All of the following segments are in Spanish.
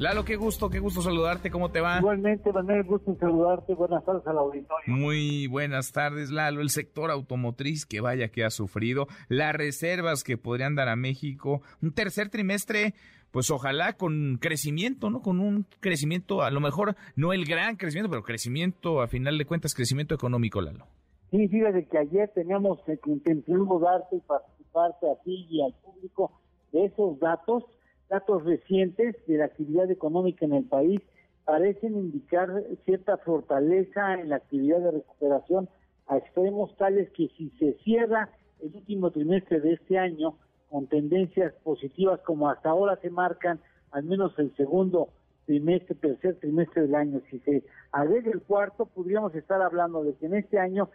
Lalo, qué gusto, qué gusto saludarte, ¿cómo te va? Igualmente, Manuel, gusto saludarte, buenas tardes al auditorio. Muy buenas tardes, Lalo. El sector automotriz, que vaya que ha sufrido, las reservas que podrían dar a México, un tercer trimestre, pues ojalá con crecimiento, ¿no? Con un crecimiento, a lo mejor no el gran crecimiento, pero crecimiento, a final de cuentas, crecimiento económico, Lalo. Sí, fíjate que ayer teníamos que intentamos darte y participarte a ti y al público de esos datos datos recientes de la actividad económica en el país parecen indicar cierta fortaleza en la actividad de recuperación a extremos tales que si se cierra el último trimestre de este año con tendencias positivas como hasta ahora se marcan, al menos el segundo trimestre, tercer trimestre del año, si se agrega el cuarto, podríamos estar hablando de que en este año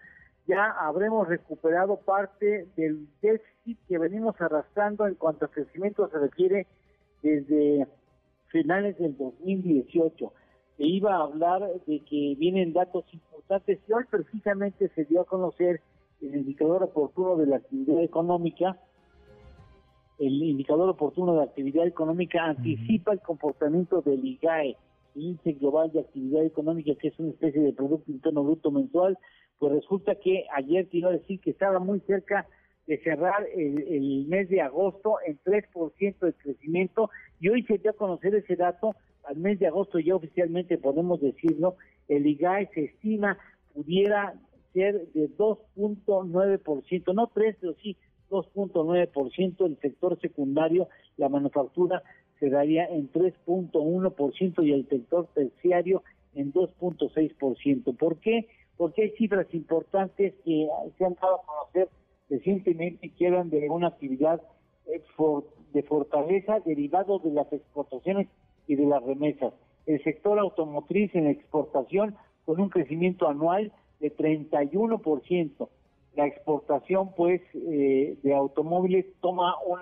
ya habremos recuperado parte del déficit que venimos arrastrando en cuanto a crecimiento se refiere desde finales del 2018. Se iba a hablar de que vienen datos importantes y hoy precisamente se dio a conocer el indicador oportuno de la actividad económica. El indicador oportuno de la actividad económica anticipa el comportamiento del IGAE, el índice global de actividad económica, que es una especie de Producto Interno Bruto mensual. Pues resulta que ayer te iba a decir que estaba muy cerca de cerrar el, mes de agosto en 3% de crecimiento y hoy se dio a conocer ese dato, al mes de agosto ya oficialmente podemos decirlo, el IGAE se estima pudiera ser de 2.9%, no 3, pero sí 2.9%, el sector secundario, la manufactura se daría en 3.1% y el sector terciario en 2.6%. ¿Por qué? Porque hay cifras importantes que se han dado a conocer recientemente que de una actividad eh, de fortaleza derivado de las exportaciones y de las remesas. El sector automotriz en exportación con un crecimiento anual de 31%. La exportación, pues, eh, de automóviles toma un,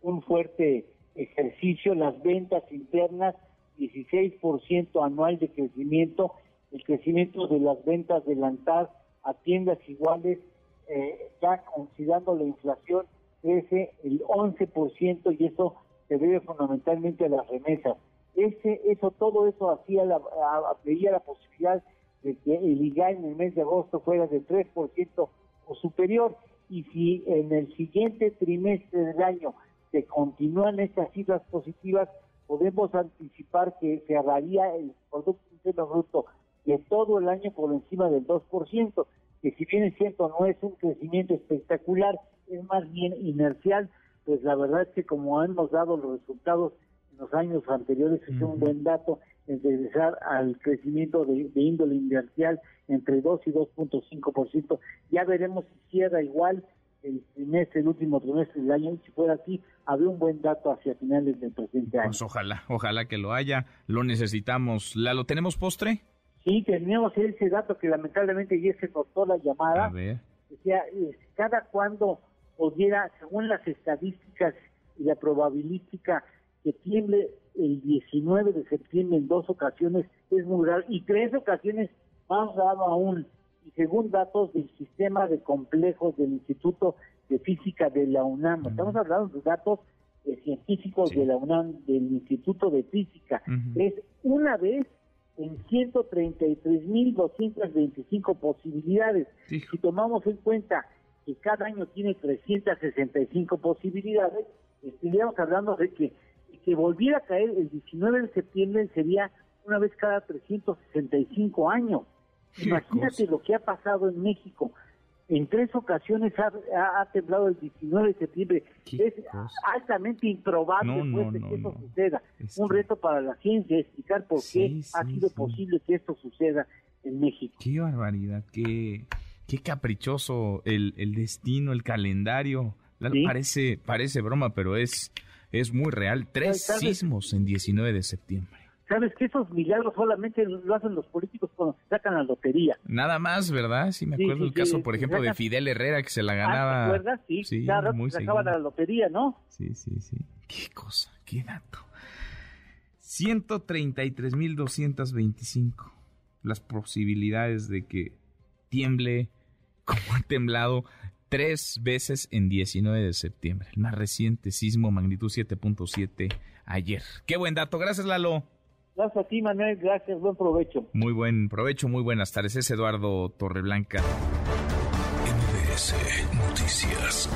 un fuerte ejercicio. Las ventas internas, 16% anual de crecimiento. El crecimiento de las ventas de Lantar a tiendas iguales eh, ya considerando la inflación, crece el 11% y eso se debe fundamentalmente a las remesas. Ese, eso, todo eso hacía la, veía la posibilidad de que el IGA en el mes de agosto fuera de 3% o superior y si en el siguiente trimestre del año se continúan estas cifras positivas, podemos anticipar que cerraría el Producto Interno Bruto de todo el año por encima del 2% que si bien es cierto no es un crecimiento espectacular, es más bien inercial, pues la verdad es que como hemos dado los resultados en los años anteriores, es un buen dato en regresar al crecimiento de, índole inercial entre 2 y 2.5%. Ya veremos si cierra igual el trimestre, el último trimestre del año, y si fuera así, habría un buen dato hacia finales del presente año. Pues ojalá, ojalá que lo haya, lo necesitamos. ¿La lo tenemos postre? Sí, teníamos ese dato que lamentablemente ya se cortó la llamada. Decía, cada cuando pudiera, según las estadísticas y la probabilística, que tiemble el 19 de septiembre en dos ocasiones es muy raro y tres ocasiones más raro aún. Y según datos del sistema de complejos del Instituto de Física de la UNAM, estamos hablando de datos eh, científicos de la UNAM, del Instituto de Física, es una vez en 133.225 posibilidades. Si tomamos en cuenta que cada año tiene 365 posibilidades, estaríamos hablando de que, que volviera a caer el 19 de septiembre sería una vez cada 365 años. Imagínate lo que ha pasado en México en tres ocasiones ha, temblado el 19 de septiembre. es altamente improbable pues, que esto suceda. Un reto para la ciencia explicar por qué ha sido posible que esto suceda en México. Qué barbaridad, qué, qué caprichoso el, el destino, el calendario. Parece, parece broma, pero es, es muy real. Tres sismos en 19 de septiembre. Sabes que esos milagros solamente lo hacen los políticos cuando se sacan la lotería. Nada más, ¿verdad? Sí, me acuerdo el caso, por ejemplo, de Fidel Herrera, que se la ganaba. ¿verdad? Sí, sí claro, muy se sacaba la lotería, ¿no? Sí, sí, sí. Qué cosa, qué dato. 133.225 las posibilidades de que tiemble como ha temblado tres veces en 19 de septiembre. El más reciente sismo magnitud 7.7 ayer. Qué buen dato. Gracias, Lalo. Gracias a ti, Manuel. Gracias. Buen provecho. Muy buen provecho. Muy buenas tardes. Es Eduardo Torreblanca. MBS Noticias.